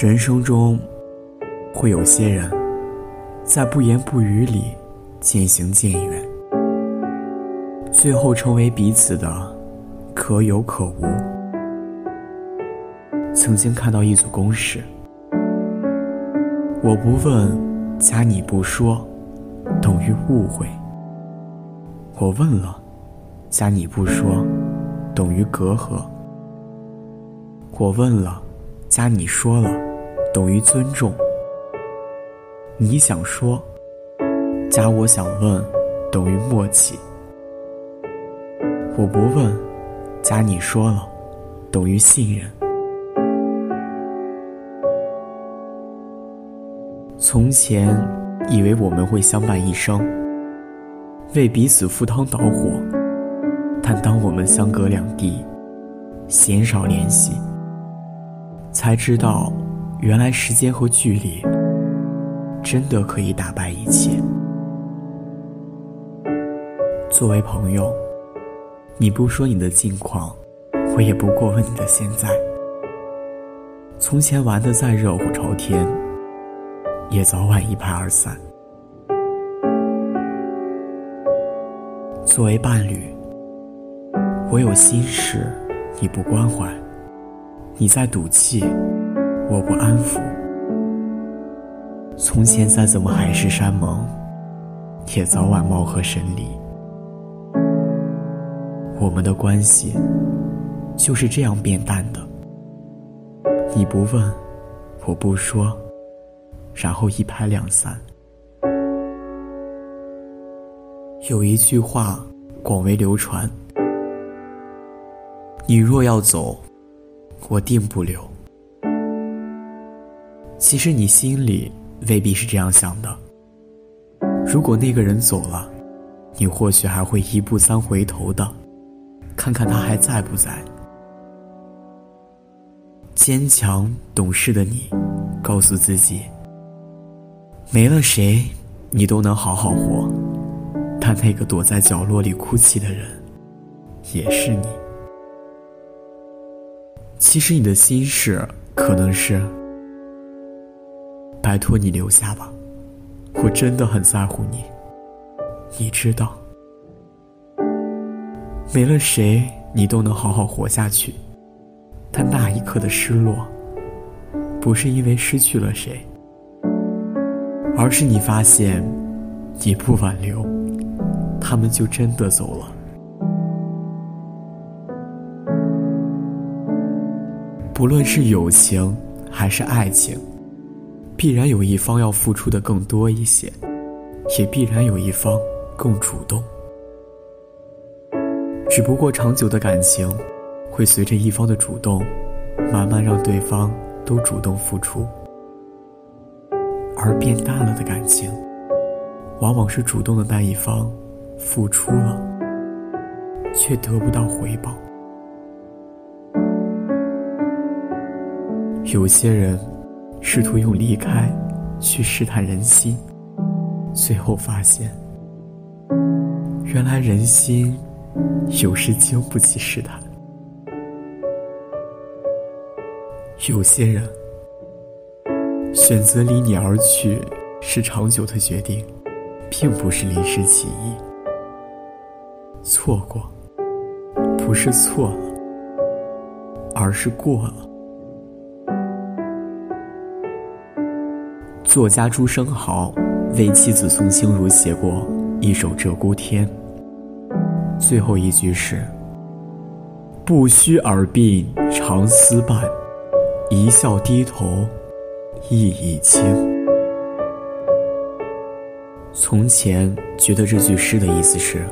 人生中，会有些人，在不言不语里渐行渐远，最后成为彼此的可有可无。曾经看到一组公式：我不问，加你不说，等于误会；我问了，加你不说，等于隔阂；我问了，加你说了。等于尊重。你想说，加我想问，等于默契。我不问，加你说了，等于信任。从前以为我们会相伴一生，为彼此赴汤蹈火，但当我们相隔两地，鲜少联系，才知道。原来时间和距离真的可以打败一切。作为朋友，你不说你的近况，我也不过问你的现在。从前玩的再热火朝天，也早晚一拍而散。作为伴侣，我有心事你不关怀，你在赌气。我不安抚。从前再怎么海誓山盟，也早晚貌合神离。我们的关系就是这样变淡的。你不问，我不说，然后一拍两散。有一句话广为流传：你若要走，我定不留。其实你心里未必是这样想的。如果那个人走了，你或许还会一步三回头的，看看他还在不在。坚强懂事的你，告诉自己，没了谁，你都能好好活。但那个躲在角落里哭泣的人，也是你。其实你的心事，可能是。拜托你留下吧，我真的很在乎你。你知道，没了谁你都能好好活下去。但那一刻的失落，不是因为失去了谁，而是你发现，你不挽留，他们就真的走了。不论是友情还是爱情。必然有一方要付出的更多一些，也必然有一方更主动。只不过长久的感情，会随着一方的主动，慢慢让对方都主动付出；而变淡了的感情，往往是主动的那一方付出了，却得不到回报。有些人。试图用离开去试探人心，最后发现，原来人心有时经不起试探。有些人选择离你而去是长久的决定，并不是临时起意。错过不是错了，而是过了。作家朱生豪为妻子宋清如写过一首《鹧鸪天》，最后一句是：“不须耳鬓长厮伴，一笑低头意已清。”从前觉得这句诗的意思是，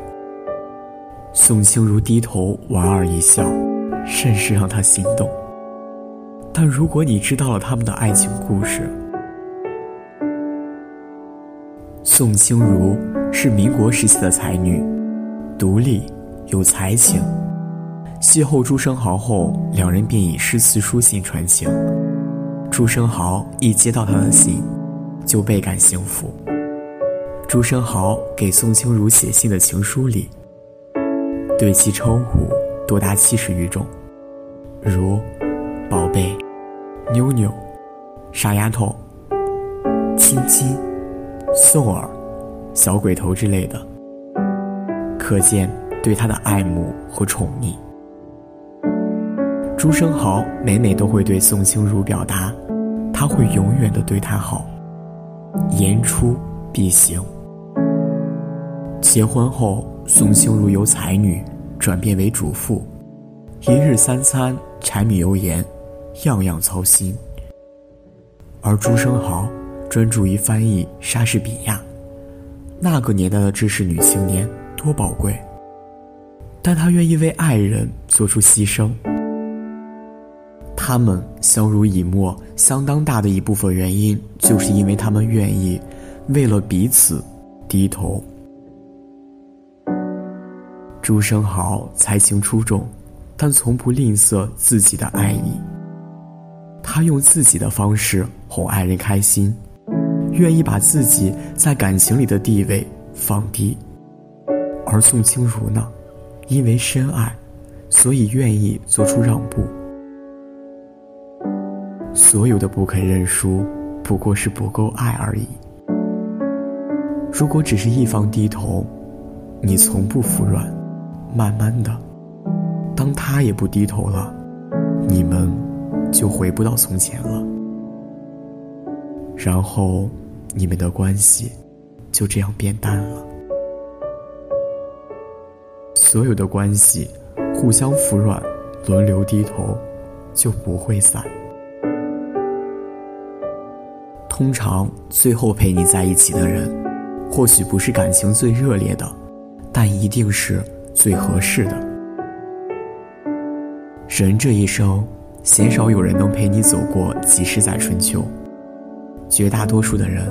宋清如低头莞尔一笑，甚是让他心动。但如果你知道了他们的爱情故事，宋清如是民国时期的才女，独立有才情。邂逅朱生豪后，两人便以诗词书信传情。朱生豪一接到他的信，就倍感幸福。朱生豪给宋清如写信的情书里，对其称呼多达七十余种，如“宝贝”“妞妞”“傻丫头、亲亲、宋儿、小鬼头之类的，可见对他的爱慕和宠溺。朱生豪每每都会对宋清如表达，他会永远的对她好，言出必行。结婚后，宋清如由才女转变为主妇，一日三餐、柴米油盐，样样操心。而朱生豪专注于翻译莎士比亚，那个年代的知识女青年多宝贵，但她愿意为爱人做出牺牲。他们相濡以沫，相当大的一部分原因，就是因为他们愿意为了彼此低头。朱生豪才情出众，但从不吝啬自己的爱意。他用自己的方式哄爱人开心，愿意把自己在感情里的地位放低。而宋清如呢，因为深爱，所以愿意做出让步。所有的不肯认输，不过是不够爱而已。如果只是一方低头，你从不服软，慢慢的，当他也不低头了，你们。就回不到从前了，然后你们的关系就这样变淡了。所有的关系互相服软，轮流低头，就不会散。通常最后陪你在一起的人，或许不是感情最热烈的，但一定是最合适的。人这一生。鲜少有人能陪你走过几十载春秋，绝大多数的人，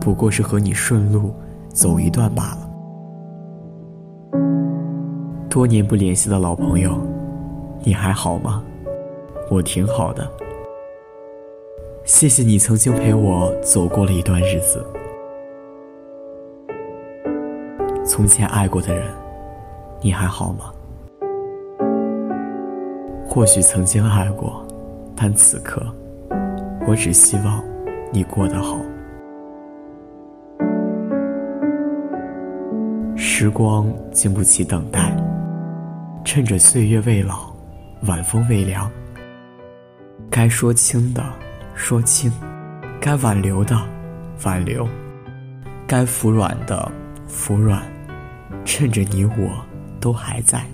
不过是和你顺路走一段罢了。多年不联系的老朋友，你还好吗？我挺好的。谢谢你曾经陪我走过了一段日子。从前爱过的人，你还好吗？或许曾经爱过，但此刻，我只希望你过得好。时光经不起等待，趁着岁月未老，晚风未凉。该说清的说清，该挽留的挽留，该服软的服软，趁着你我都还在。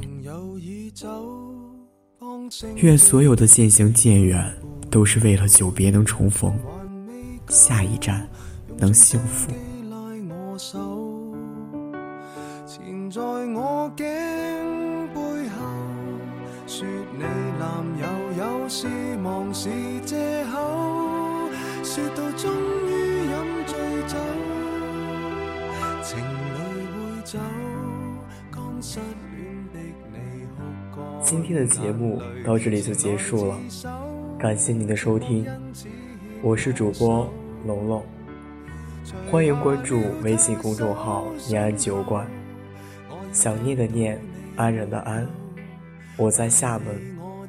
愿所有的渐行渐远，都是为了久别能重逢，下一站能幸福。缠在我颈背后，说你男友有事忙是借口，说到终于饮醉酒，情侣会走，刚失恋的你哭过。今天的节目到这里就结束了，感谢您的收听，我是主播龙龙，欢迎关注微信公众号“念安酒馆”，想念的念，安然的安，我在厦门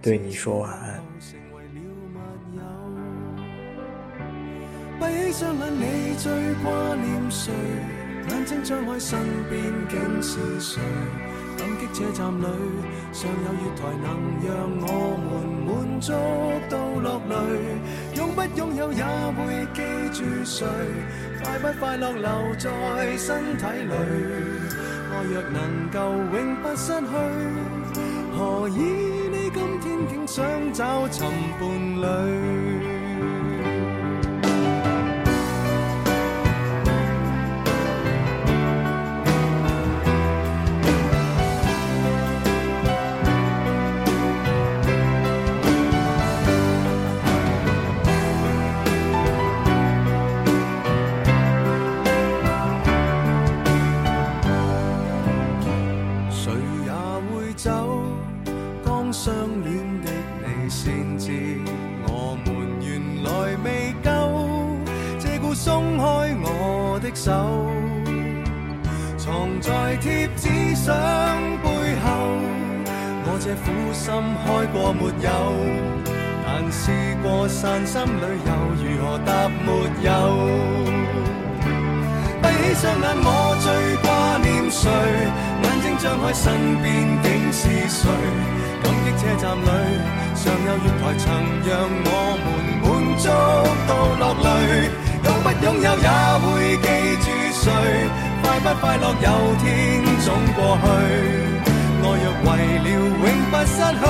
对你说晚安。感激车站里尚有月台，能让我们满足到落泪。拥不拥有也会记住谁？快不快乐留在身体里？爱若能够永不失去，何以你今天竟想找寻伴侣手藏在贴纸相背后，我这苦心开过没有？但试过散心旅游，如何答没有？闭起双眼，我最挂念谁？眼睛张开，身边竟是谁？感激车站里尚有月台，曾让我们满足到落泪。拥不拥有也会记住谁？快不快乐有天总过去。爱若为了永不失去，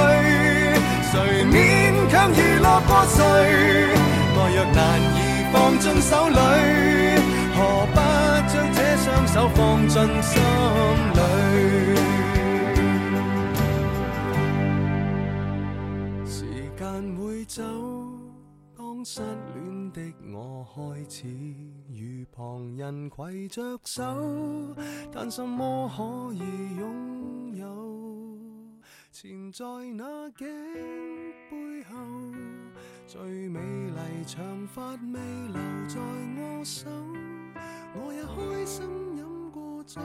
谁勉强娱乐过谁？爱若难以放进手里，何不将这双手放进心里？时间会走，当失恋的我开始与旁人携着手，但什么可以拥有？缠在那颈背后，最美丽长发未留在我手，我也开心饮过酒。